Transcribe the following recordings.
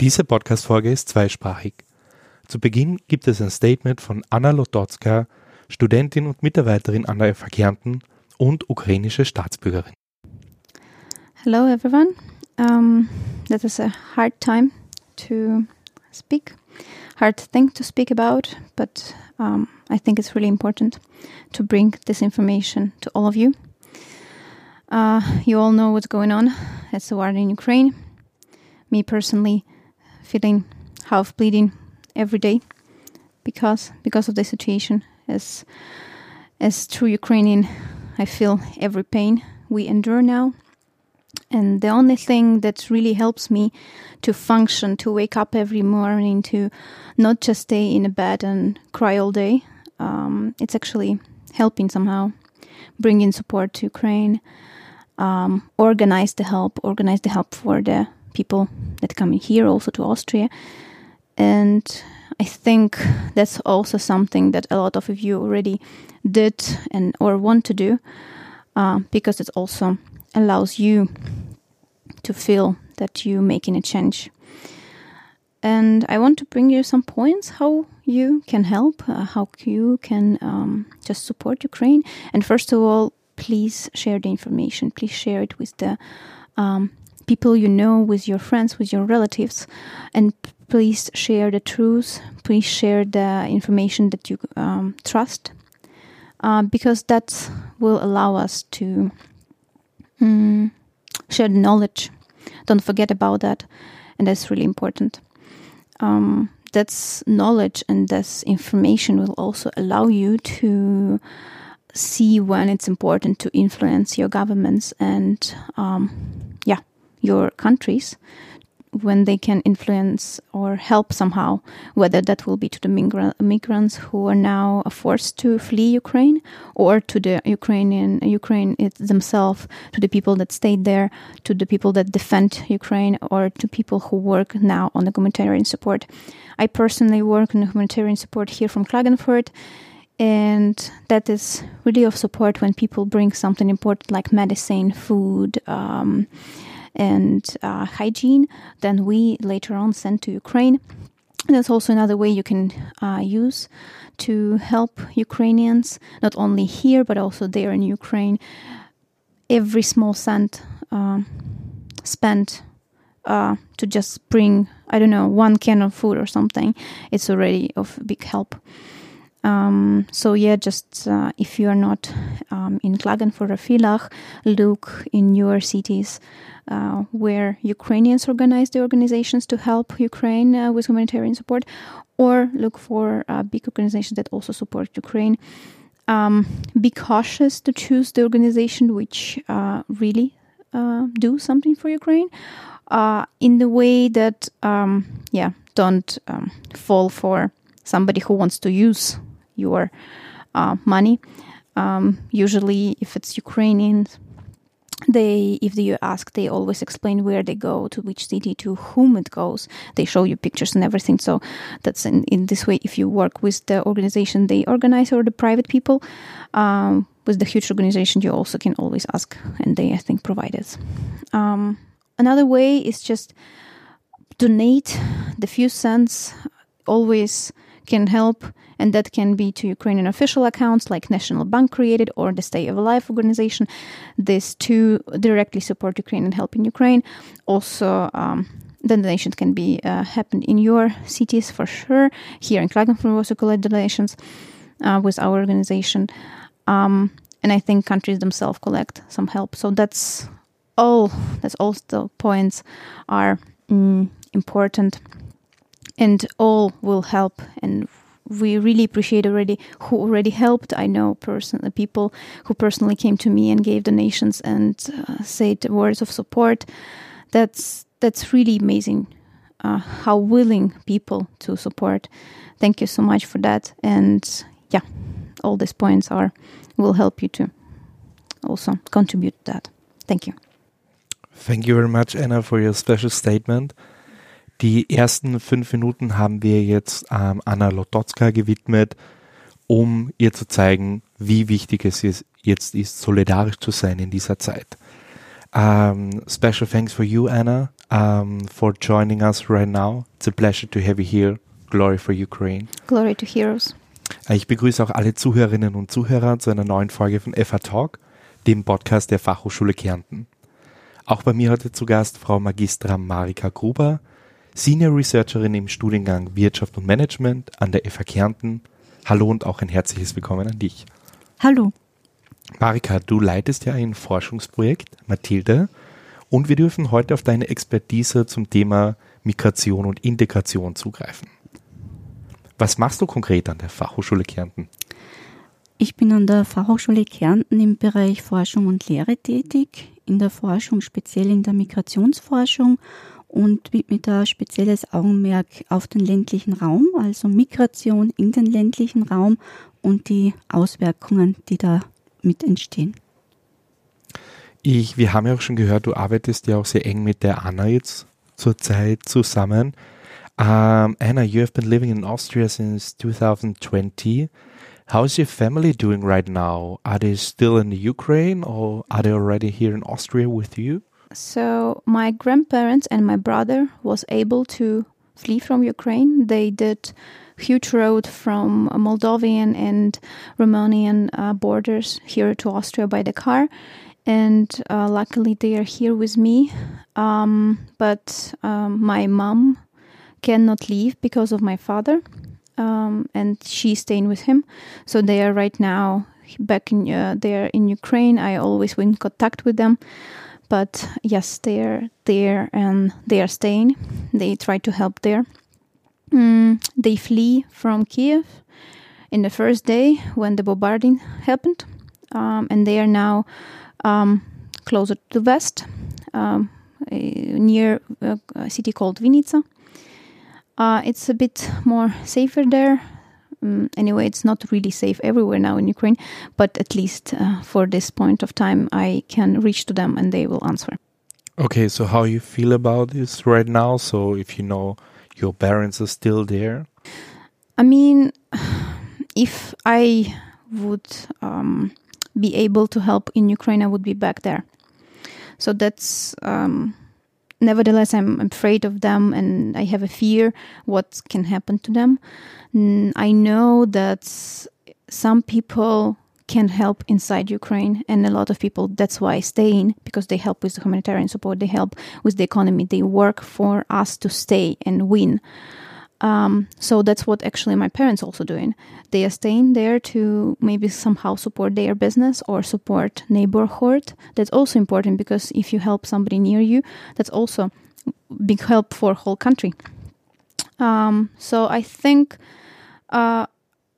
Diese Podcast-Folge ist zweisprachig. Zu Beginn gibt es ein Statement von Anna Lotocka, Studentin und Mitarbeiterin an der FH Kärnten und ukrainische Staatsbürgerin. Hello everyone. Um, that is a hard time to speak, hard thing to speak about, but um, I think it's really important to bring this information to all of you. Uh, you all know what's going on. It's the war in Ukraine. Me personally, feeling half bleeding every day because because of the situation. As as true Ukrainian, I feel every pain we endure now. And the only thing that really helps me to function, to wake up every morning, to not just stay in a bed and cry all day, um, it's actually helping somehow, bringing support to Ukraine, um, organize the help, organize the help for the people that come in here, also to Austria. And I think that's also something that a lot of you already did and or want to do, uh, because it also allows you to feel that you're making a change. And I want to bring you some points how you can help, uh, how you can um, just support Ukraine. And first of all, please share the information. Please share it with the um, people you know, with your friends, with your relatives, and please share the truth. Please share the information that you um, trust, uh, because that will allow us to mm, share the knowledge. Don't forget about that, and that's really important. Um, that's knowledge and this information will also allow you to see when it's important to influence your governments and um, your countries when they can influence or help somehow, whether that will be to the migra- migrants who are now forced to flee Ukraine, or to the Ukrainian Ukraine themselves, to the people that stayed there, to the people that defend Ukraine, or to people who work now on the humanitarian support. I personally work on humanitarian support here from Klagenfurt. And that is really of support when people bring something important like medicine, food, um, and uh, hygiene, then we later on send to Ukraine. That's also another way you can uh, use to help Ukrainians, not only here but also there in Ukraine. Every small cent uh, spent uh, to just bring, I don't know, one can of food or something, it's already of big help. Um, so yeah, just uh, if you are not um, in Klagenfurt or Villach, look in your cities uh, where Ukrainians organize the organizations to help Ukraine uh, with humanitarian support, or look for uh, big organizations that also support Ukraine. Um, be cautious to choose the organization which uh, really uh, do something for Ukraine. in the way that, um, yeah, don't um, fall for somebody who wants to use your uh, money. Um, usually, if it's Ukrainians, they if you ask they always explain where they go to which city to whom it goes. They show you pictures and everything. So that's in, in this way if you work with the organization they organize or the private people um, with the huge organization you also can always ask and they i think provide it. Um, another way is just donate the few cents always can help and that can be to Ukrainian official accounts like National Bank created or the Stay of Alive organization. These two directly support Ukraine and help in Ukraine. Also, um, the donations can be uh, happened in your cities for sure. Here in Klagenfurt, we also collect donations uh, with our organization, um, and I think countries themselves collect some help. So that's all. That's all the points are mm, important, and all will help and we really appreciate already who already helped. I know personally people who personally came to me and gave donations and uh, said words of support. That's that's really amazing. Uh, how willing people to support. Thank you so much for that. And yeah, all these points are will help you to also contribute to that. Thank you. Thank you very much, Anna, for your special statement. Die ersten fünf Minuten haben wir jetzt ähm, Anna Lotocka gewidmet, um ihr zu zeigen, wie wichtig es jetzt ist, solidarisch zu sein in dieser Zeit. Um, special thanks for you, Anna, um, for joining us right now. It's a pleasure to have you here. Glory for Ukraine. Glory to Heroes. Ich begrüße auch alle Zuhörerinnen und Zuhörer zu einer neuen Folge von FH Talk, dem Podcast der Fachhochschule Kärnten. Auch bei mir heute zu Gast Frau Magistra Marika Gruber, Senior Researcherin im Studiengang Wirtschaft und Management an der FH Kärnten. Hallo und auch ein herzliches Willkommen an dich. Hallo. Marika, du leitest ja ein Forschungsprojekt, Mathilde, und wir dürfen heute auf deine Expertise zum Thema Migration und Integration zugreifen. Was machst du konkret an der Fachhochschule Kärnten? Ich bin an der Fachhochschule Kärnten im Bereich Forschung und Lehre tätig, in der Forschung speziell in der Migrationsforschung und mit da spezielles Augenmerk auf den ländlichen Raum, also Migration in den ländlichen Raum und die Auswirkungen, die da mit entstehen. Ich, wir haben ja auch schon gehört, du arbeitest ja auch sehr eng mit der Anna jetzt zurzeit zusammen. Um, Anna, you have been living in Austria since 2020. How's your family doing right now? Are they still in the Ukraine or are they already here in Austria with you? So my grandparents and my brother was able to flee from Ukraine. They did huge road from Moldovan and Romanian uh, borders here to Austria by the car. And uh, luckily, they are here with me. Um, but um, my mom cannot leave because of my father, um, and she's staying with him. So they are right now back in uh, in Ukraine. I always in contact with them, but yes, they are there and they are staying. They try to help there. Mm, they flee from Kiev in the first day when the bombarding happened, um, and they are now um, closer to the west, um, near a city called Vinica. Uh, it's a bit more safer there. Um, anyway, it's not really safe everywhere now in Ukraine, but at least uh, for this point of time, I can reach to them and they will answer. Okay, so how you feel about this right now? So if you know your parents are still there? I mean, if I would um, be able to help in Ukraine, I would be back there. So that's. Um, nevertheless, I'm afraid of them, and I have a fear what can happen to them. Mm, I know that some people can help inside Ukraine, and a lot of people that's why I stay in because they help with the humanitarian support, they help with the economy, they work for us to stay and win. Um, so that's what actually my parents also doing. They are staying there to maybe somehow support their business or support neighborhood. That's also important because if you help somebody near you, that's also big help for whole country. Um, so I think uh,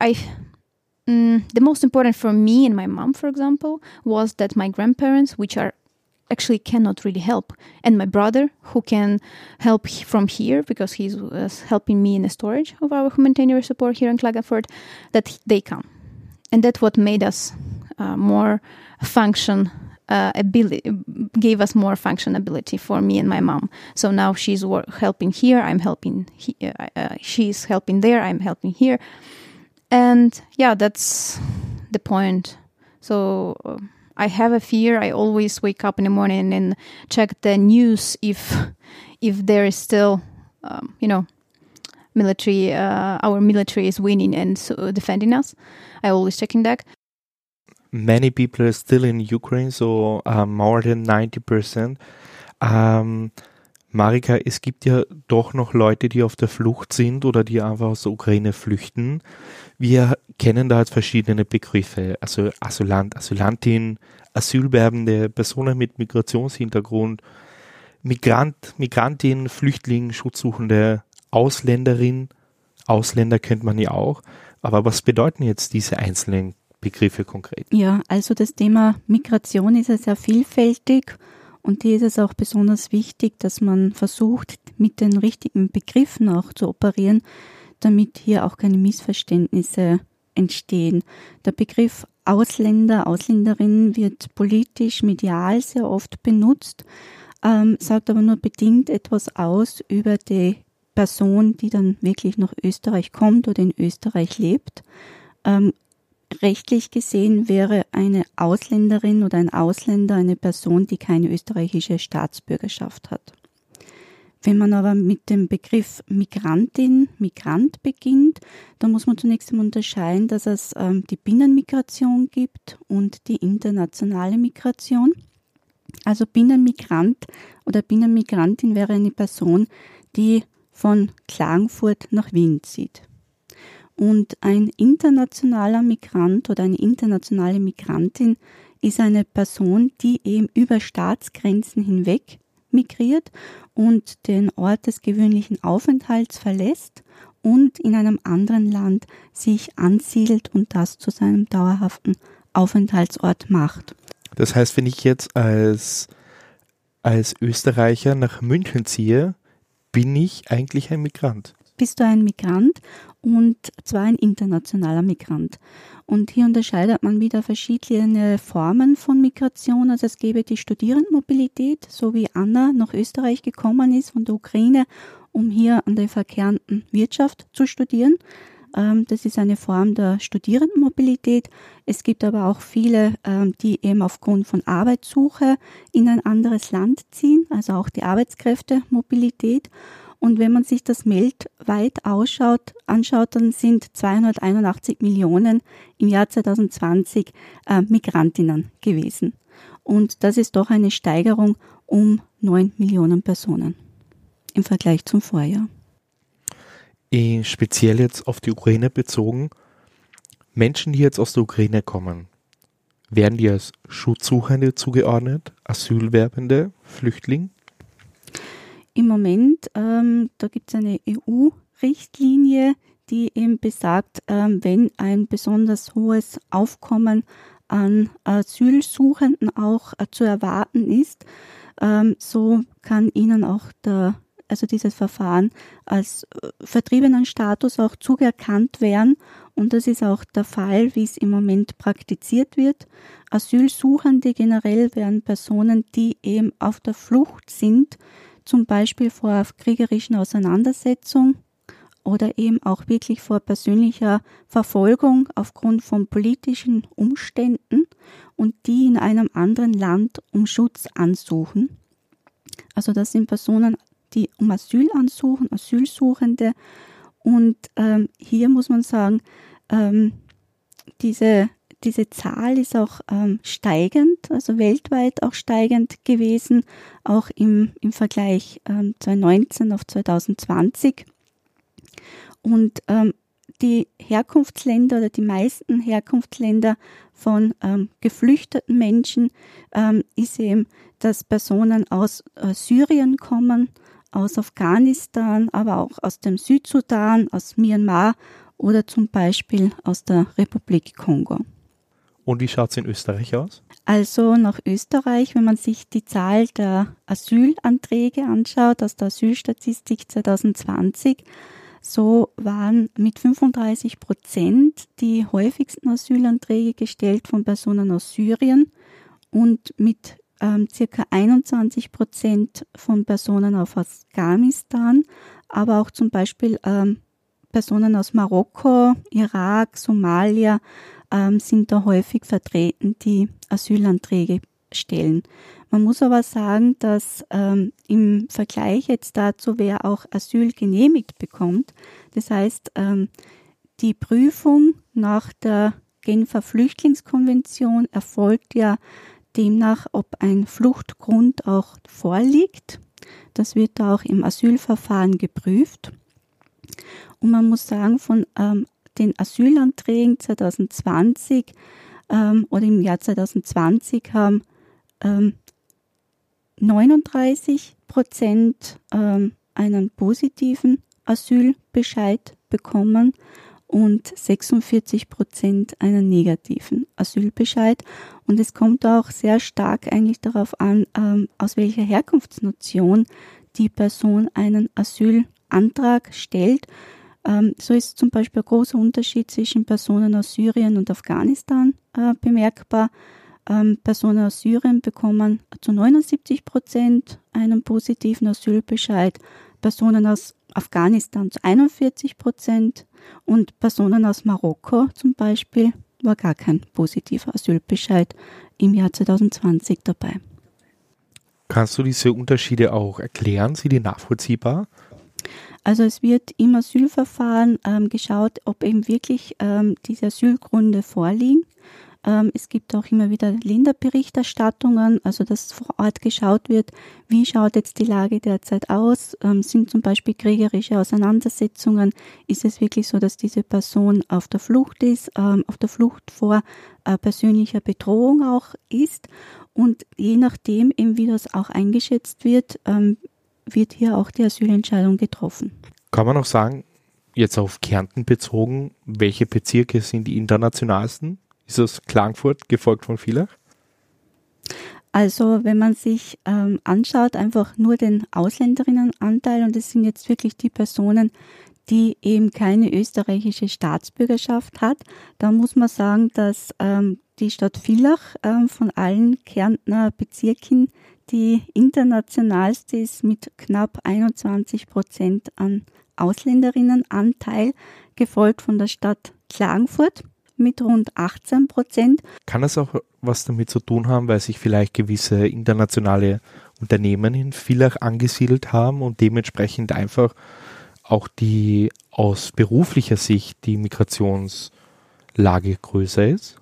I mm, the most important for me and my mom, for example, was that my grandparents, which are actually cannot really help. And my brother, who can help from here because he's uh, helping me in the storage of our humanitarian support here in Klagenfurt, that they come. And that's what made us uh, more function uh, ability, gave us more functionability for me and my mom. So now she's helping here, I'm helping, he, uh, uh, she's helping there, I'm helping here. And yeah, that's the point. So uh, I have a fear. I always wake up in the morning and check the news if if there is still, um, you know, military. Uh, our military is winning and so defending us. I always checking that. Many people are still in Ukraine, so uh, more than ninety percent. Um, Marika, es gibt ja doch noch Leute, die auf der Flucht sind oder die einfach aus der Ukraine flüchten. Wir kennen da jetzt verschiedene Begriffe, also Asylant, Asylantin, Asylwerbende, Personen mit Migrationshintergrund, Migrant, Migrantin, Flüchtling, Schutzsuchende, Ausländerin, Ausländer kennt man ja auch. Aber was bedeuten jetzt diese einzelnen Begriffe konkret? Ja, also das Thema Migration ist ja sehr vielfältig und hier ist es auch besonders wichtig, dass man versucht, mit den richtigen Begriffen auch zu operieren, damit hier auch keine Missverständnisse entstehen. Der Begriff Ausländer, Ausländerin wird politisch, medial sehr oft benutzt, ähm, sagt aber nur bedingt etwas aus über die Person, die dann wirklich nach Österreich kommt oder in Österreich lebt. Ähm, rechtlich gesehen wäre eine Ausländerin oder ein Ausländer eine Person, die keine österreichische Staatsbürgerschaft hat. Wenn man aber mit dem Begriff Migrantin, Migrant beginnt, dann muss man zunächst einmal unterscheiden, dass es ähm, die Binnenmigration gibt und die internationale Migration. Also Binnenmigrant oder Binnenmigrantin wäre eine Person, die von Klagenfurt nach Wien zieht. Und ein internationaler Migrant oder eine internationale Migrantin ist eine Person, die eben über Staatsgrenzen hinweg migriert und den Ort des gewöhnlichen Aufenthalts verlässt und in einem anderen Land sich ansiedelt und das zu seinem dauerhaften Aufenthaltsort macht. Das heißt, wenn ich jetzt als, als Österreicher nach München ziehe, bin ich eigentlich ein Migrant. Bist du ein Migrant und zwar ein internationaler Migrant. Und hier unterscheidet man wieder verschiedene Formen von Migration. Also es gäbe die Studierendenmobilität, so wie Anna nach Österreich gekommen ist von der Ukraine, um hier an der verkehrten Wirtschaft zu studieren. Ähm, das ist eine Form der Studierendenmobilität. Es gibt aber auch viele, ähm, die eben aufgrund von Arbeitssuche in ein anderes Land ziehen, also auch die Arbeitskräftemobilität. Und wenn man sich das weltweit ausschaut, anschaut, dann sind 281 Millionen im Jahr 2020 äh, Migrantinnen gewesen. Und das ist doch eine Steigerung um 9 Millionen Personen im Vergleich zum Vorjahr. Äh, speziell jetzt auf die Ukraine bezogen, Menschen, die jetzt aus der Ukraine kommen, werden die als Schutzsuchende zugeordnet, Asylwerbende, Flüchtling? Im Moment, ähm, da gibt es eine EU-Richtlinie, die eben besagt, ähm, wenn ein besonders hohes Aufkommen an Asylsuchenden auch äh, zu erwarten ist, ähm, so kann ihnen auch der also dieses Verfahren als äh, vertriebenen Status auch zugeerkannt werden. Und das ist auch der Fall, wie es im Moment praktiziert wird. Asylsuchende generell werden Personen, die eben auf der Flucht sind, zum Beispiel vor kriegerischen Auseinandersetzungen oder eben auch wirklich vor persönlicher Verfolgung aufgrund von politischen Umständen und die in einem anderen Land um Schutz ansuchen. Also das sind Personen, die um Asyl ansuchen, Asylsuchende. Und ähm, hier muss man sagen, ähm, diese, diese Zahl ist auch ähm, steigend, also weltweit auch steigend gewesen, auch im, im Vergleich ähm, 2019 auf 2020. Und ähm, die Herkunftsländer oder die meisten Herkunftsländer von ähm, geflüchteten Menschen ähm, ist eben, dass Personen aus äh, Syrien kommen, aus Afghanistan, aber auch aus dem Südsudan, aus Myanmar oder zum Beispiel aus der Republik Kongo. Und wie schaut es in Österreich aus? Also nach Österreich, wenn man sich die Zahl der Asylanträge anschaut aus der Asylstatistik 2020, so waren mit 35 Prozent die häufigsten Asylanträge gestellt von Personen aus Syrien und mit ähm, circa 21 Prozent von Personen aus Afghanistan, aber auch zum Beispiel ähm, Personen aus Marokko, Irak, Somalia ähm, sind da häufig vertreten, die Asylanträge stellen. Man muss aber sagen, dass ähm, im Vergleich jetzt dazu, wer auch Asyl genehmigt bekommt, das heißt, ähm, die Prüfung nach der Genfer Flüchtlingskonvention erfolgt ja demnach, ob ein Fluchtgrund auch vorliegt. Das wird auch im Asylverfahren geprüft. Und man muss sagen, von ähm, den Asylanträgen 2020 ähm, oder im Jahr 2020 haben ähm, 39 Prozent ähm, einen positiven Asylbescheid bekommen und 46 Prozent einen negativen Asylbescheid. Und es kommt auch sehr stark eigentlich darauf an, ähm, aus welcher Herkunftsnation die Person einen Asylantrag stellt. Ähm, so ist zum Beispiel ein großer Unterschied zwischen Personen aus Syrien und Afghanistan äh, bemerkbar. Ähm, Personen aus Syrien bekommen zu 79 Prozent einen positiven Asylbescheid. Personen aus Afghanistan zu 41 Prozent und Personen aus Marokko zum Beispiel war gar kein positiver Asylbescheid im Jahr 2020 dabei. Kannst du diese Unterschiede auch erklären? Sind die nachvollziehbar? Also es wird im Asylverfahren ähm, geschaut, ob eben wirklich ähm, diese Asylgründe vorliegen. Ähm, es gibt auch immer wieder Länderberichterstattungen, also dass vor Ort geschaut wird, wie schaut jetzt die Lage derzeit aus? Ähm, sind zum Beispiel kriegerische Auseinandersetzungen? Ist es wirklich so, dass diese Person auf der Flucht ist, ähm, auf der Flucht vor äh, persönlicher Bedrohung auch ist? Und je nachdem, eben wie das auch eingeschätzt wird, ähm, wird hier auch die Asylentscheidung getroffen. Kann man auch sagen, jetzt auf Kärnten bezogen, welche Bezirke sind die internationalsten? Ist das Klagenfurt, gefolgt von Villach? Also wenn man sich ähm, anschaut, einfach nur den Ausländerinnenanteil und es sind jetzt wirklich die Personen, die eben keine österreichische Staatsbürgerschaft hat, dann muss man sagen, dass ähm, die Stadt Villach ähm, von allen Kärntner Bezirken die internationalste ist mit knapp 21 Prozent an Ausländerinnenanteil, gefolgt von der Stadt Klagenfurt mit rund 18 Prozent. Kann das auch was damit zu tun haben, weil sich vielleicht gewisse internationale Unternehmen in Villach angesiedelt haben und dementsprechend einfach auch die aus beruflicher Sicht die Migrationslage größer ist?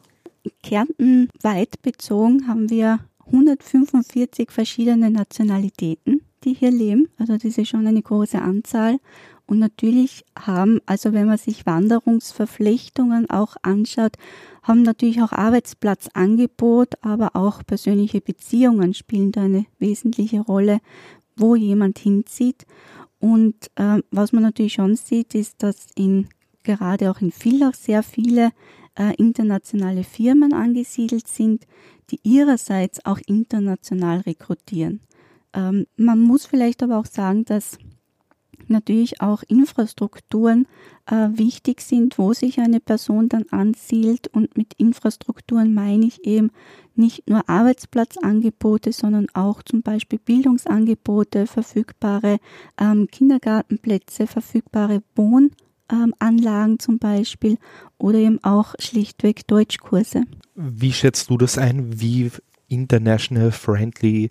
Kärnten weit bezogen haben wir 145 verschiedene Nationalitäten, die hier leben. Also das ist schon eine große Anzahl. Und natürlich haben, also wenn man sich Wanderungsverflechtungen auch anschaut, haben natürlich auch Arbeitsplatzangebot, aber auch persönliche Beziehungen spielen da eine wesentliche Rolle, wo jemand hinzieht. Und äh, was man natürlich schon sieht, ist, dass in gerade auch in Villach sehr viele äh, internationale Firmen angesiedelt sind, die ihrerseits auch international rekrutieren. Ähm, man muss vielleicht aber auch sagen, dass natürlich auch Infrastrukturen äh, wichtig sind, wo sich eine Person dann ansiedelt. Und mit Infrastrukturen meine ich eben nicht nur Arbeitsplatzangebote, sondern auch zum Beispiel Bildungsangebote, verfügbare ähm, Kindergartenplätze, verfügbare Wohnanlagen ähm, zum Beispiel oder eben auch schlichtweg Deutschkurse. Wie schätzt du das ein? Wie international friendly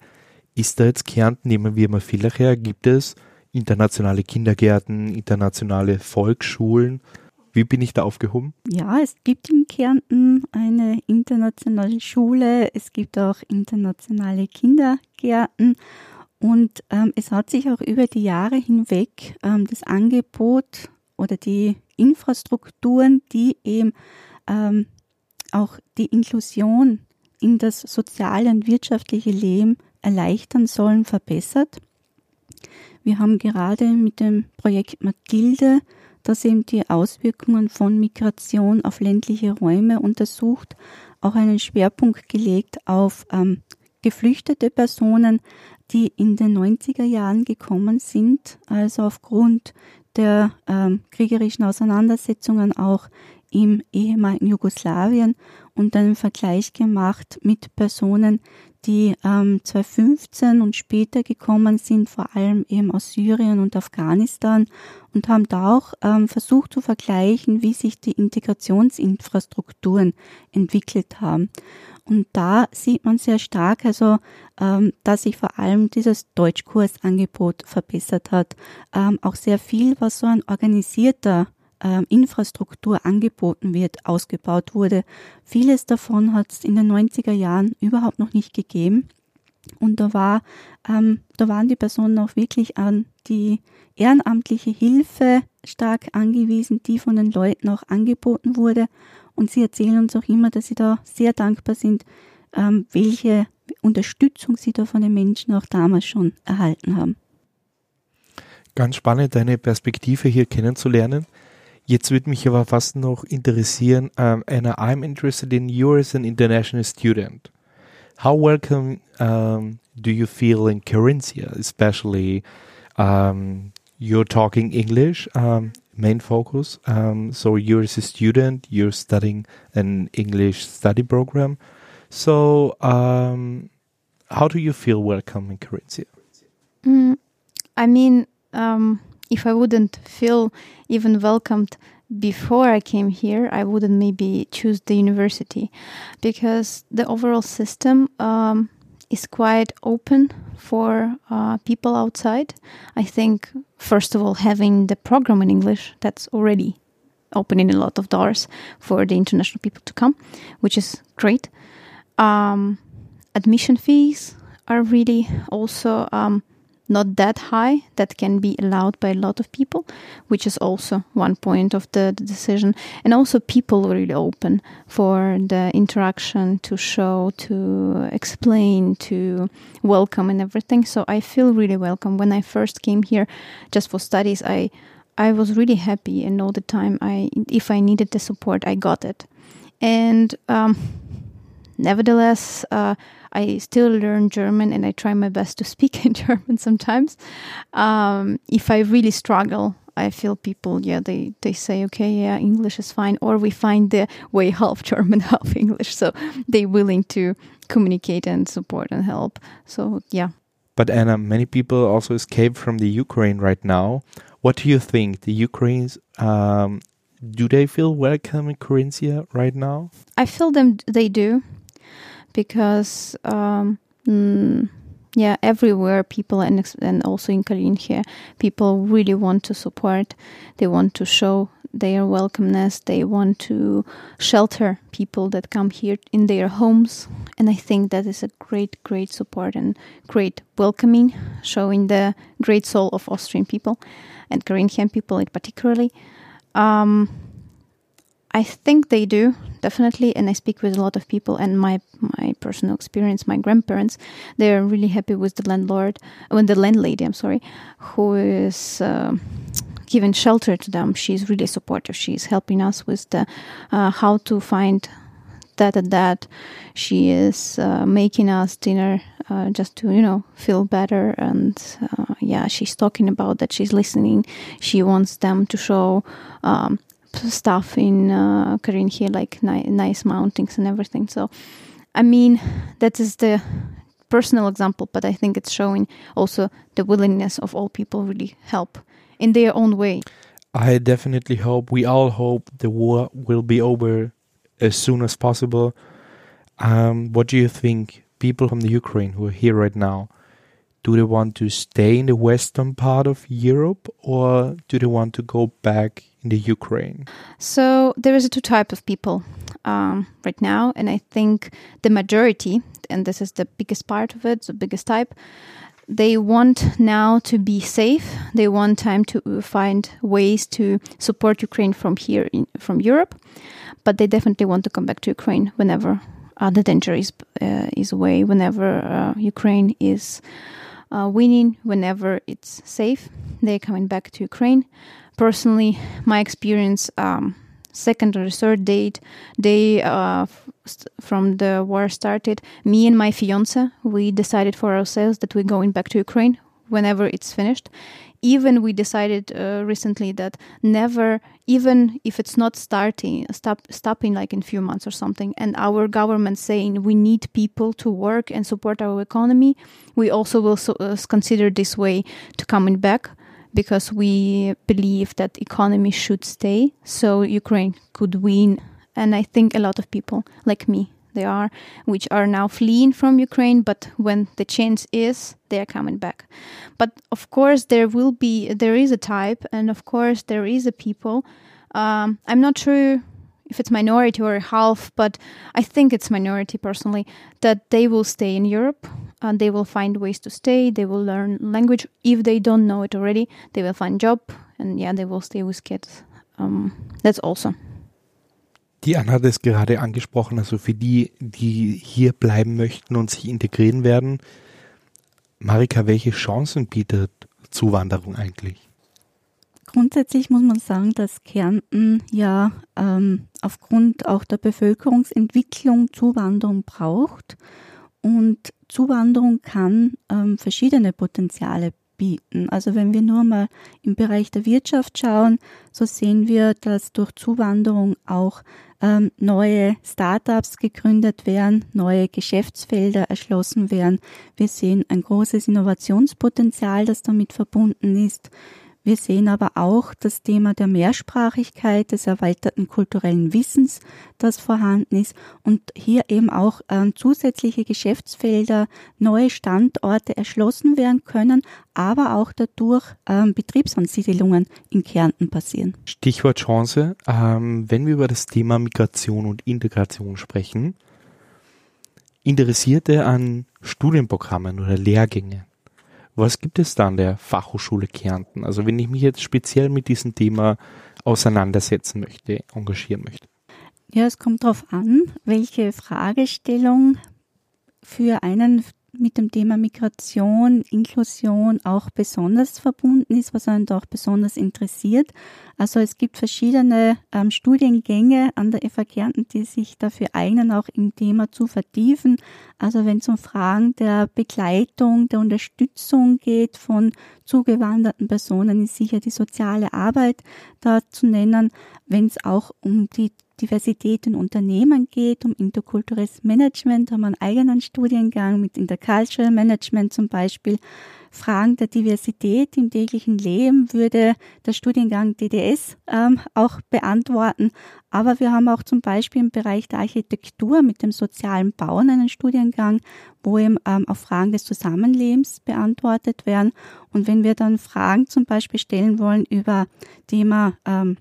ist da jetzt Kärnten? Nehmen wir mal Villach her. Gibt es internationale Kindergärten, internationale Volksschulen? Wie bin ich da aufgehoben? Ja, es gibt in Kärnten eine internationale Schule, es gibt auch internationale Kindergärten und ähm, es hat sich auch über die Jahre hinweg ähm, das Angebot oder die Infrastrukturen, die eben ähm, auch die Inklusion in das soziale und wirtschaftliche Leben erleichtern sollen, verbessert. Wir haben gerade mit dem Projekt Mathilde, das eben die Auswirkungen von Migration auf ländliche Räume untersucht, auch einen Schwerpunkt gelegt auf ähm, geflüchtete Personen, die in den 90er Jahren gekommen sind, also aufgrund der ähm, kriegerischen Auseinandersetzungen auch im ehemaligen Jugoslawien und einen Vergleich gemacht mit Personen, die ähm, 2015 und später gekommen sind, vor allem eben aus Syrien und Afghanistan und haben da auch ähm, versucht zu vergleichen, wie sich die Integrationsinfrastrukturen entwickelt haben. Und da sieht man sehr stark, also ähm, dass sich vor allem dieses Deutschkursangebot verbessert hat. Ähm, auch sehr viel, was so ein organisierter ähm, Infrastruktur angeboten wird, ausgebaut wurde. Vieles davon hat es in den 90er Jahren überhaupt noch nicht gegeben. Und da war, ähm, da waren die Personen auch wirklich an die ehrenamtliche Hilfe stark angewiesen, die von den Leuten auch angeboten wurde. Und sie erzählen uns auch immer, dass sie da sehr dankbar sind, ähm, welche Unterstützung sie da von den Menschen auch damals schon erhalten haben. Ganz spannend, deine Perspektive hier kennenzulernen. Jetzt würde mich aber fast noch interessieren, um, Anna, I'm interested in you as an international student. How welcome um, do you feel in Carinthia, especially um, you're talking English, um, main focus. Um, so you're a student, you're studying an English study program. So um, how do you feel welcome in Carinthia? Mm, I mean, um, if I wouldn't feel even welcomed before I came here, I wouldn't maybe choose the university because the overall system um, is quite open for uh, people outside. I think, first of all, having the program in English, that's already opening a lot of doors for the international people to come, which is great. Um, admission fees are really also um, not that high that can be allowed by a lot of people, which is also one point of the, the decision. And also, people really open for the interaction to show, to explain, to welcome, and everything. So I feel really welcome. When I first came here just for studies, I I was really happy, and all the time, I if I needed the support, I got it. And um, nevertheless, uh, I still learn German and I try my best to speak in German sometimes. Um, if I really struggle, I feel people, yeah, they, they say, okay, yeah, English is fine. Or we find the way half German, half English. So they're willing to communicate and support and help. So, yeah. But Anna, many people also escape from the Ukraine right now. What do you think? The Ukrainians, um, do they feel welcome in Carinthia right now? I feel them, they do because um, mm, yeah, everywhere people and and also in Carinthia, people really want to support. They want to show their welcomeness. They want to shelter people that come here in their homes, and I think that is a great, great support and great welcoming, showing the great soul of Austrian people and Carinthian people in particularly. Um, I think they do definitely, and I speak with a lot of people. And my my personal experience, my grandparents, they're really happy with the landlord, when the landlady, I'm sorry, who is. Uh, giving shelter to them she's really supportive she's helping us with the uh, how to find that and that she is uh, making us dinner uh, just to you know feel better and uh, yeah she's talking about that she's listening she wants them to show um, stuff in uh, here, like ni- nice mountings and everything. So, I mean, that is the personal example, but I think it's showing also the willingness of all people really help in their own way. I definitely hope, we all hope the war will be over as soon as possible. Um, what do you think, people from the Ukraine who are here right now? Do they want to stay in the western part of Europe or do they want to go back in the Ukraine? So there is a two type of people um, right now, and I think the majority, and this is the biggest part of it, the biggest type, they want now to be safe. They want time to find ways to support Ukraine from here, in, from Europe, but they definitely want to come back to Ukraine whenever uh, the danger is uh, is away, whenever uh, Ukraine is uh, winning, whenever it's safe. They're coming back to Ukraine personally, my experience, um, second or third date, day uh, from the war started, me and my fiance, we decided for ourselves that we're going back to Ukraine whenever it's finished. Even we decided uh, recently that never, even if it's not starting, stop, stopping like in few months or something, and our government saying we need people to work and support our economy, we also will so, uh, consider this way to coming back because we believe that economy should stay so Ukraine could win. And I think a lot of people like me, they are, which are now fleeing from Ukraine, but when the change is, they are coming back. But of course, there will be, there is a type, and of course, there is a people. Um, I'm not sure if it's minority or half, but I think it's minority personally, that they will stay in Europe and they will find ways to stay. They will learn language. If they don't know it already, they will find job and yeah, they will stay with kids. Um, that's awesome. Die Anna hat es gerade angesprochen, also für die, die hier bleiben möchten und sich integrieren werden. Marika, welche Chancen bietet Zuwanderung eigentlich? Grundsätzlich muss man sagen, dass Kärnten ja ähm, aufgrund auch der Bevölkerungsentwicklung Zuwanderung braucht und Zuwanderung kann ähm, verschiedene Potenziale bieten. Also wenn wir nur mal im Bereich der Wirtschaft schauen, so sehen wir, dass durch Zuwanderung auch ähm, neue Startups gegründet werden, neue Geschäftsfelder erschlossen werden. Wir sehen ein großes Innovationspotenzial, das damit verbunden ist. Wir sehen aber auch das Thema der Mehrsprachigkeit, des erweiterten kulturellen Wissens, das vorhanden ist und hier eben auch äh, zusätzliche Geschäftsfelder, neue Standorte erschlossen werden können, aber auch dadurch äh, Betriebsansiedelungen in Kärnten passieren. Stichwort Chance. Ähm, wenn wir über das Thema Migration und Integration sprechen, Interessierte an Studienprogrammen oder Lehrgänge, was gibt es da an der Fachhochschule Kärnten? Also wenn ich mich jetzt speziell mit diesem Thema auseinandersetzen möchte, engagieren möchte. Ja, es kommt darauf an, welche Fragestellung für einen mit dem Thema Migration, Inklusion auch besonders verbunden ist, was einen da auch besonders interessiert. Also es gibt verschiedene ähm, Studiengänge an der FA Kärnten, die sich dafür eignen, auch im Thema zu vertiefen. Also wenn es um Fragen der Begleitung, der Unterstützung geht von zugewanderten Personen, ist sicher die soziale Arbeit da zu nennen. Wenn es auch um die Diversität in Unternehmen geht, um interkulturelles Management, haben wir einen eigenen Studiengang mit Intercultural Management zum Beispiel. Fragen der Diversität im täglichen Leben würde der Studiengang DDS ähm, auch beantworten. Aber wir haben auch zum Beispiel im Bereich der Architektur mit dem sozialen Bauen einen Studiengang, wo eben ähm, auch Fragen des Zusammenlebens beantwortet werden. Und wenn wir dann Fragen zum Beispiel stellen wollen über Thema ähm,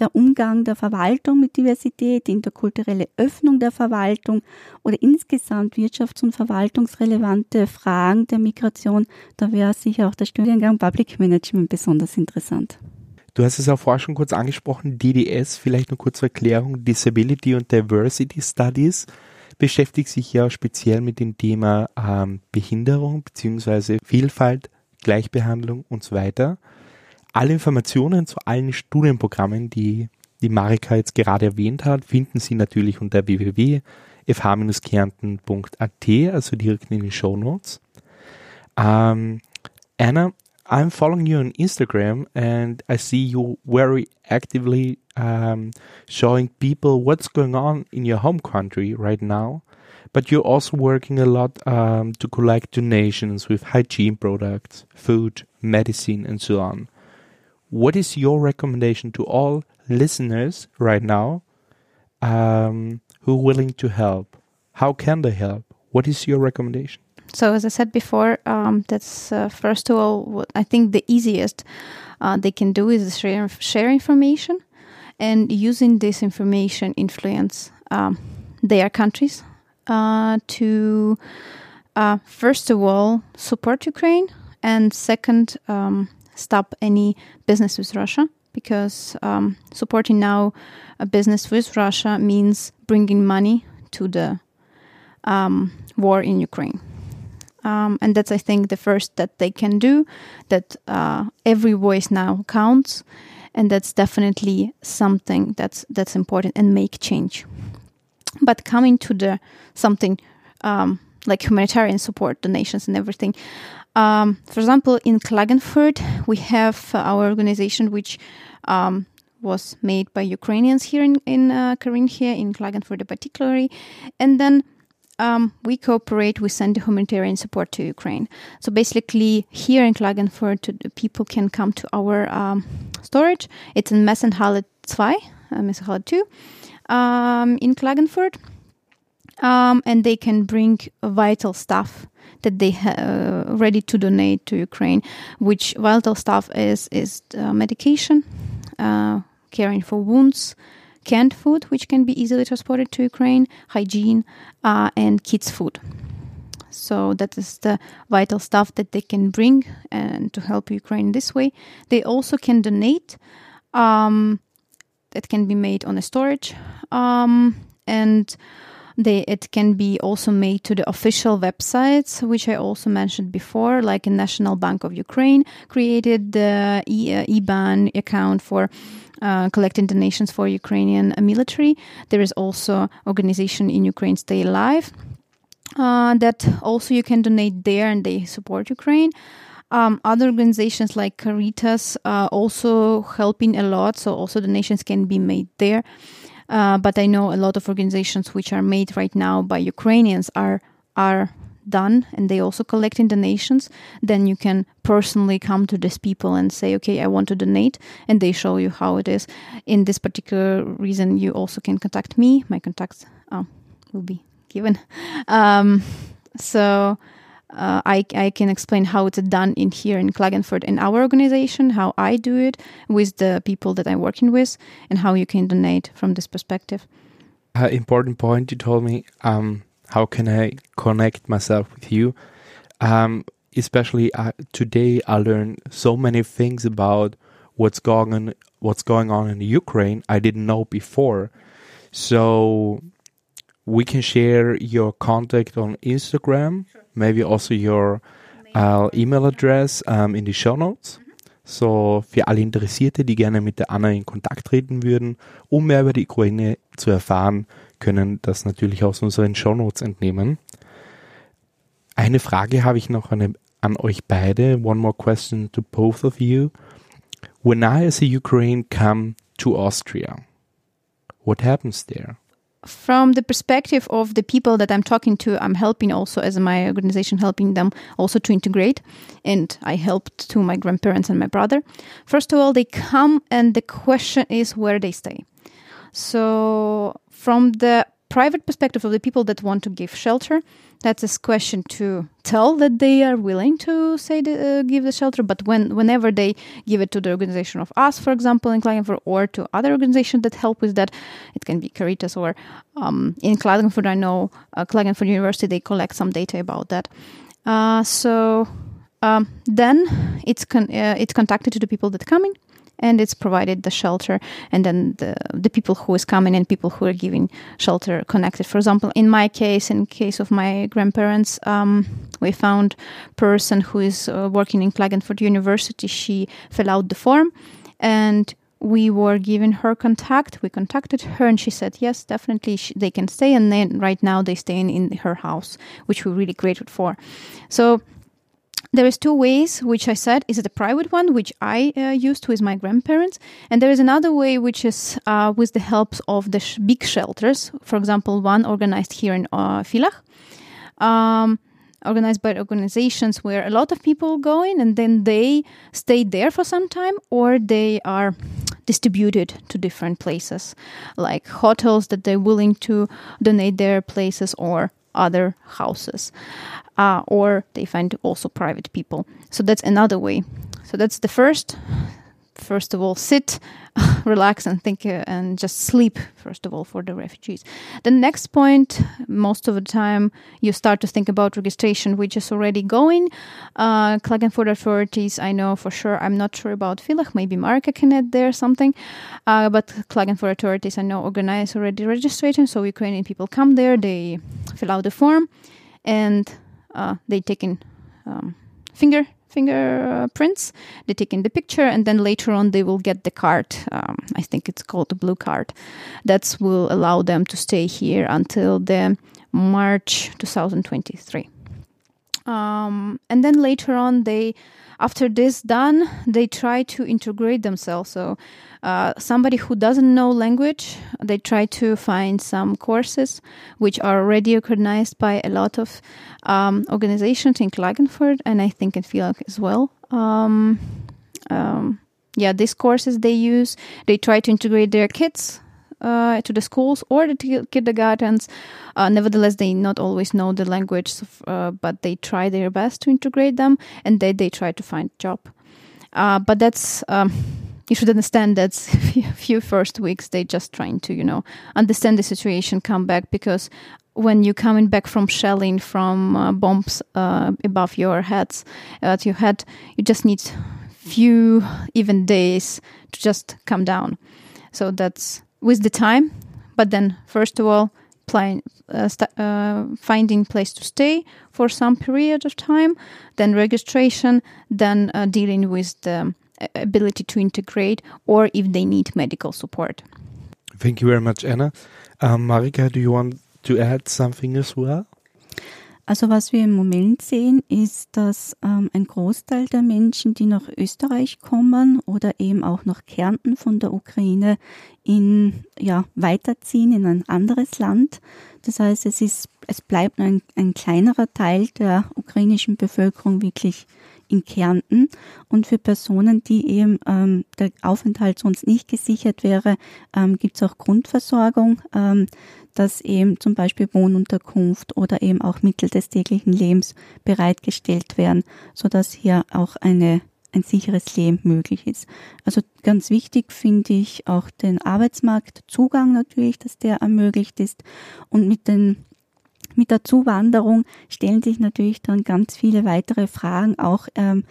der Umgang der Verwaltung mit Diversität, die interkulturelle Öffnung der Verwaltung oder insgesamt wirtschafts- und verwaltungsrelevante Fragen der Migration, da wäre sicher auch der Studiengang Public Management besonders interessant. Du hast es auch vorher schon kurz angesprochen, DDS, vielleicht eine kurze Erklärung, Disability und Diversity Studies beschäftigt sich ja speziell mit dem Thema ähm, Behinderung bzw. Vielfalt, Gleichbehandlung und so weiter. Alle Informationen zu allen Studienprogrammen, die die Marika jetzt gerade erwähnt hat, finden Sie natürlich unter www.fh-kärnten.at, also direkt in den Show Notes. Um, Anna, I'm following you on Instagram and I see you very actively um, showing people what's going on in your home country right now. But you're also working a lot um, to collect donations with hygiene products, food, medicine, and so on. What is your recommendation to all listeners right now um, who are willing to help? How can they help? What is your recommendation? So, as I said before, um, that's uh, first of all, what I think the easiest uh, they can do is share, share information and using this information influence um, their countries uh, to, uh, first of all, support Ukraine, and second, um, stop any business with Russia because um, supporting now a business with Russia means bringing money to the um, war in Ukraine. Um, and that's, I think, the first that they can do. That uh, every voice now counts, and that's definitely something that's that's important and make change. But coming to the something um, like humanitarian support, donations, and everything, um, for example, in Klagenfurt, we have uh, our organization, which um, was made by Ukrainians here in, in uh, Carinthia, in Klagenfurt particularly. And then um, we cooperate, we send humanitarian support to Ukraine. So basically, here in Klagenfurt, people can come to our um, storage. It's in Messenhalle 2, uh, Messenhalle 2, um, in Klagenfurt. Um, and they can bring vital stuff that they have uh, ready to donate to Ukraine, which vital stuff is is uh, medication, uh, caring for wounds, canned food, which can be easily transported to Ukraine, hygiene, and kids' food. So that is the vital stuff that they can bring and to help Ukraine this way. They also can donate. Um, that can be made on a storage um, and they, it can be also made to the official websites, which I also mentioned before, like a National Bank of Ukraine created the e, uh, IBAN account for uh, collecting donations for Ukrainian uh, military. There is also organization in Ukraine Stay Alive uh, that also you can donate there, and they support Ukraine. Um, other organizations like Caritas uh, also helping a lot, so also donations can be made there. Uh, but I know a lot of organizations which are made right now by Ukrainians are are done and they also collecting donations, then you can personally come to these people and say, okay, I want to donate, and they show you how it is. In this particular reason, you also can contact me. My contacts uh, will be given. Um, so uh, I, I can explain how it's done in here in Klagenfurt in our organization, how I do it with the people that I'm working with, and how you can donate from this perspective. Uh, important point you told me. Um, how can I connect myself with you? Um, especially uh, today, I learned so many things about what's going on, what's going on in Ukraine. I didn't know before, so we can share your contact on Instagram, sure. Maybe also your uh, email address um, in die Show Notes. Mhm. So für alle Interessierte, die gerne mit der Anna in Kontakt treten würden, um mehr über die Ukraine zu erfahren, können das natürlich aus unseren Shownotes entnehmen. Eine Frage habe ich noch an, an euch beide. One more question to both of you. When I as a Ukraine come to Austria, what happens there? From the perspective of the people that I'm talking to, I'm helping also as my organization, helping them also to integrate. And I helped to my grandparents and my brother. First of all, they come and the question is where they stay. So from the private perspective of the people that want to give shelter, that's a question to tell that they are willing to say the, uh, give the shelter. But when whenever they give it to the organization of us, for example, in Klagenfurt, or to other organizations that help with that, it can be Caritas or um, in Klagenfurt, I know uh, Klagenfurt University they collect some data about that. Uh, so um, then it's con- uh, it's contacted to the people that come in and it's provided the shelter and then the, the people who is coming and people who are giving shelter connected for example in my case in case of my grandparents um, we found person who is uh, working in klagenfurt university she filled out the form and we were given her contact. We contacted her, and she said yes, definitely she, they can stay. And then right now they stay in, in her house, which we're really grateful for. So there is two ways which i said is the private one which i uh, used with my grandparents? And there is another way which is uh, with the help of the sh- big shelters for example one organized here in uh, Villach, um, organized by organizations where a lot of people go in and then they stay there for some time or they are distributed to different places like hotels that they're willing to donate their places or other houses uh, or they find also private people. So that's another way. So that's the first. First of all, sit, relax, and think, uh, and just sleep. First of all, for the refugees. The next point, most of the time, you start to think about registration, which is already going. Uh, Klagenfurt authorities, I know for sure. I'm not sure about Villach. Maybe Marika can add there something. Uh, but Klagenfurt authorities, I know, organize already registration. So Ukrainian people come there, they fill out the form, and uh, they taken um, finger fingerprints. They take in the picture, and then later on they will get the card. Um, I think it's called the blue card. That will allow them to stay here until the March 2023. Um, and then later on, they after this done, they try to integrate themselves. So uh, somebody who doesn't know language, they try to find some courses which are already recognized by a lot of um, organizations in Klagenfurt and I think in Villach as well. Um, um, yeah, these courses they use, they try to integrate their kids uh, to the schools or the kindergartens. Uh, nevertheless, they not always know the language, uh, but they try their best to integrate them, and they they try to find job. Uh, but that's um, you should understand that few first weeks they just trying to you know understand the situation come back because when you're coming back from shelling from uh, bombs uh, above your heads at your head you just need few even days to just come down so that's with the time but then first of all plan, uh, uh, finding place to stay for some period of time then registration then uh, dealing with the ability to integrate or if they need medical support. Thank you very much, Anna. Um, Marika, do you want to add something as well? Also was wir im Moment sehen, ist, dass ähm, ein Großteil der Menschen, die nach Österreich kommen oder eben auch nach Kärnten von der Ukraine, in ja weiterziehen in ein anderes Land. Das heißt, es ist es bleibt nur ein, ein kleinerer Teil der ukrainischen Bevölkerung wirklich in Kärnten und für Personen, die eben ähm, der Aufenthalt sonst nicht gesichert wäre, ähm, gibt es auch Grundversorgung, ähm, dass eben zum Beispiel Wohnunterkunft oder eben auch Mittel des täglichen Lebens bereitgestellt werden, so dass hier auch eine ein sicheres Leben möglich ist. Also ganz wichtig finde ich auch den Arbeitsmarktzugang natürlich, dass der ermöglicht ist und mit den mit der Zuwanderung stellen sich natürlich dann ganz viele weitere Fragen, auch ähm,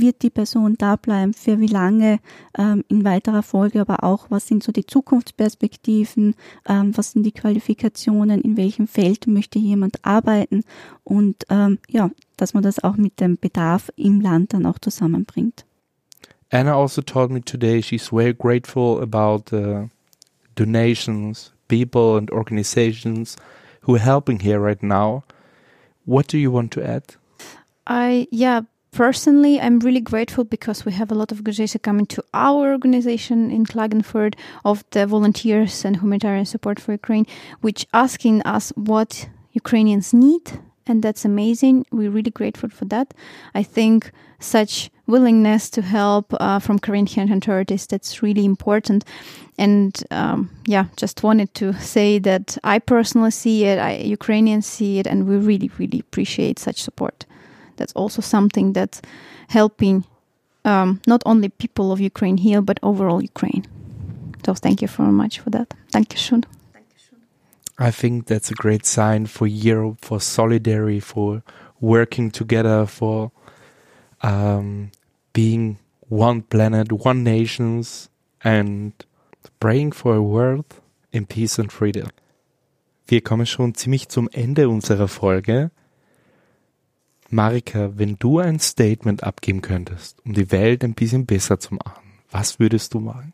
wird die Person da bleiben, für wie lange ähm, in weiterer Folge, aber auch, was sind so die Zukunftsperspektiven, ähm, was sind die Qualifikationen, in welchem Feld möchte jemand arbeiten und ähm, ja, dass man das auch mit dem Bedarf im Land dann auch zusammenbringt. Anna also told me today she's very grateful about the donations, people and organizations who are helping here right now. What do you want to add? I yeah, personally, I'm really grateful because we have a lot of organizations coming to our organization in Klagenfurt of the volunteers and humanitarian support for Ukraine, which asking us what Ukrainians need and that's amazing. We're really grateful for that. I think such willingness to help uh, from Corinthian authorities that's really important. And um, yeah, just wanted to say that I personally see it, I, Ukrainians see it, and we really, really appreciate such support. That's also something that's helping um, not only people of Ukraine here, but overall Ukraine. So thank you very much for that. Thank you, Shun. I think that's a great sign for Europe, for solidarity, for working together, for um, being one planet, one nations, and praying for a world in peace and freedom. Wir kommen schon ziemlich zum Ende unserer Folge. Marika, wenn du ein Statement abgeben könntest, um die Welt ein bisschen besser zu machen, was würdest du machen?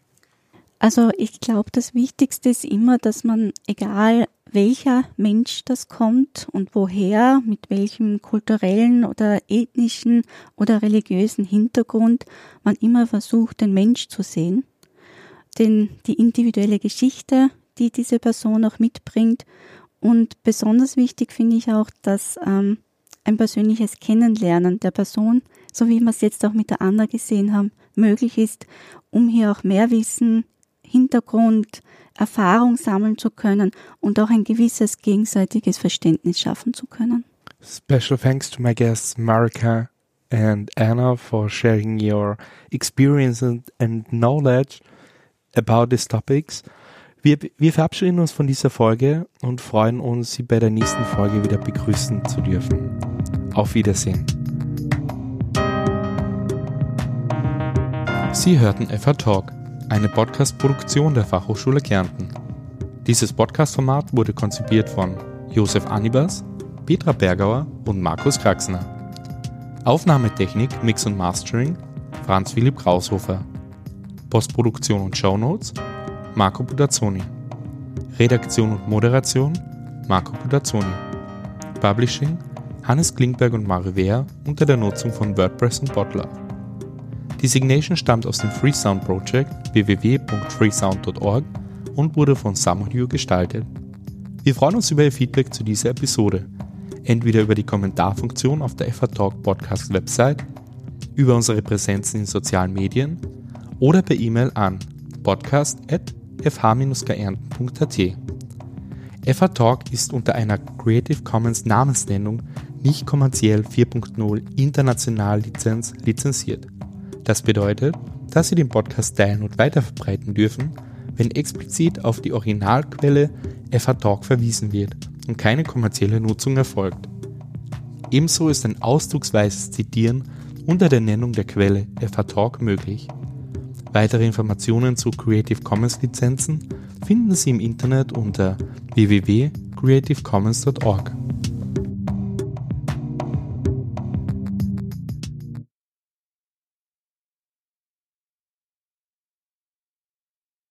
Also ich glaube, das Wichtigste ist immer, dass man, egal welcher Mensch das kommt und woher, mit welchem kulturellen oder ethnischen oder religiösen Hintergrund, man immer versucht, den Mensch zu sehen, denn die individuelle Geschichte, die diese Person auch mitbringt und besonders wichtig finde ich auch, dass ähm, ein persönliches Kennenlernen der Person, so wie wir es jetzt auch mit der Anna gesehen haben, möglich ist, um hier auch mehr Wissen Hintergrund, Erfahrung sammeln zu können und auch ein gewisses gegenseitiges Verständnis schaffen zu können. Special thanks to my guests Marika and Anna for sharing your experience and, knowledge about these topics. Wir, wir verabschieden uns von dieser Folge und freuen uns, Sie bei der nächsten Folge wieder begrüßen zu dürfen. Auf Wiedersehen. Sie hörten FH Talk eine Podcast-Produktion der Fachhochschule Kärnten. Dieses Podcast-Format wurde konzipiert von Josef Anibas, Petra Bergauer und Markus Kraxner. Aufnahmetechnik, Mix und Mastering Franz Philipp Kraushofer. Postproduktion und Shownotes Marco Budazzoni. Redaktion und Moderation Marco Budazzoni. Publishing Hannes Klingberg und Mario Wehr unter der Nutzung von WordPress und Bottler. Die Signation stammt aus dem Freesound Project www.freesound.org und wurde von Samuel gestaltet. Wir freuen uns über Ihr Feedback zu dieser Episode. Entweder über die Kommentarfunktion auf der FA Talk Podcast Website, über unsere Präsenzen in sozialen Medien oder per E-Mail an podcast.fh-geernten.at. FA Talk ist unter einer Creative Commons Namensnennung nicht kommerziell 4.0 international Lizenz lizenziert. Das bedeutet, dass Sie den Podcast teilen und weiterverbreiten dürfen, wenn explizit auf die Originalquelle FH Talk verwiesen wird und keine kommerzielle Nutzung erfolgt. Ebenso ist ein ausdrucksweises Zitieren unter der Nennung der Quelle FH Talk möglich. Weitere Informationen zu Creative Commons Lizenzen finden Sie im Internet unter www.creativecommons.org.